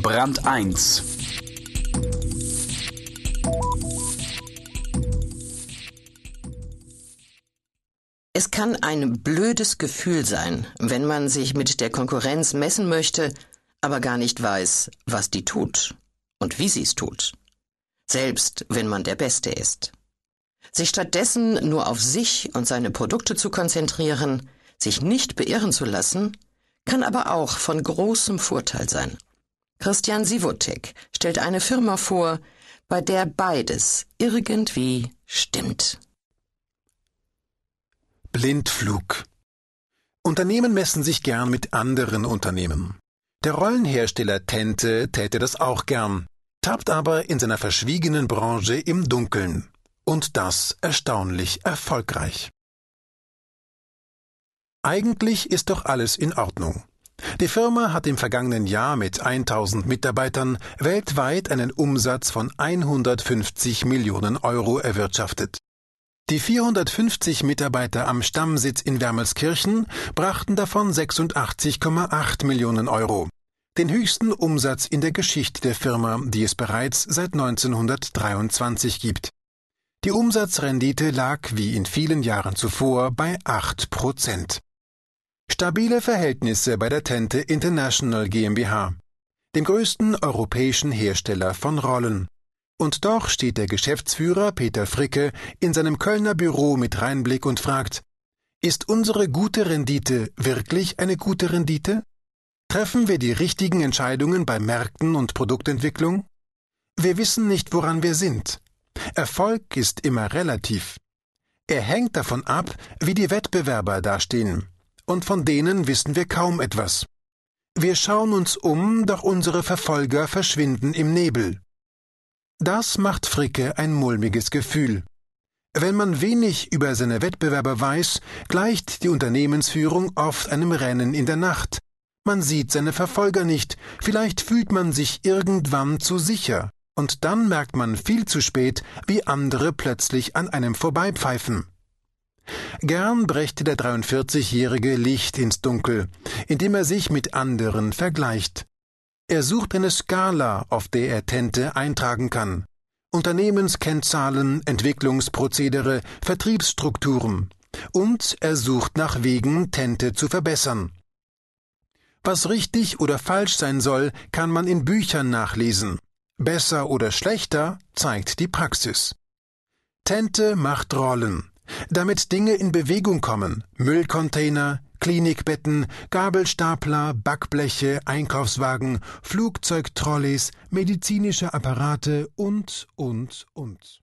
Brand 1 Es kann ein blödes Gefühl sein, wenn man sich mit der Konkurrenz messen möchte, aber gar nicht weiß, was die tut und wie sie es tut. Selbst wenn man der Beste ist. Sich stattdessen nur auf sich und seine Produkte zu konzentrieren, sich nicht beirren zu lassen, kann aber auch von großem Vorteil sein. Christian Sivotek stellt eine Firma vor, bei der beides irgendwie stimmt. Blindflug. Unternehmen messen sich gern mit anderen Unternehmen. Der Rollenhersteller Tente täte das auch gern, tappt aber in seiner verschwiegenen Branche im Dunkeln. Und das erstaunlich erfolgreich. Eigentlich ist doch alles in Ordnung. Die Firma hat im vergangenen Jahr mit 1000 Mitarbeitern weltweit einen Umsatz von 150 Millionen Euro erwirtschaftet. Die 450 Mitarbeiter am Stammsitz in Wermelskirchen brachten davon 86,8 Millionen Euro, den höchsten Umsatz in der Geschichte der Firma, die es bereits seit 1923 gibt. Die Umsatzrendite lag wie in vielen Jahren zuvor bei 8 Prozent. Stabile Verhältnisse bei der Tente International GmbH, dem größten europäischen Hersteller von Rollen. Und doch steht der Geschäftsführer Peter Fricke in seinem Kölner Büro mit Reinblick und fragt, ist unsere gute Rendite wirklich eine gute Rendite? Treffen wir die richtigen Entscheidungen bei Märkten und Produktentwicklung? Wir wissen nicht, woran wir sind. Erfolg ist immer relativ. Er hängt davon ab, wie die Wettbewerber dastehen. Und von denen wissen wir kaum etwas. Wir schauen uns um, doch unsere Verfolger verschwinden im Nebel. Das macht Fricke ein mulmiges Gefühl. Wenn man wenig über seine Wettbewerber weiß, gleicht die Unternehmensführung oft einem Rennen in der Nacht. Man sieht seine Verfolger nicht, vielleicht fühlt man sich irgendwann zu sicher, und dann merkt man viel zu spät, wie andere plötzlich an einem vorbeipfeifen. Gern brächte der 43-Jährige Licht ins Dunkel, indem er sich mit anderen vergleicht. Er sucht eine Skala, auf der er Tente eintragen kann. Unternehmenskennzahlen, Entwicklungsprozedere, Vertriebsstrukturen. Und er sucht nach Wegen, Tente zu verbessern. Was richtig oder falsch sein soll, kann man in Büchern nachlesen. Besser oder schlechter zeigt die Praxis. Tente macht Rollen. Damit Dinge in Bewegung kommen. Müllcontainer, Klinikbetten, Gabelstapler, Backbleche, Einkaufswagen, Flugzeugtrolleys, medizinische Apparate und, und, und.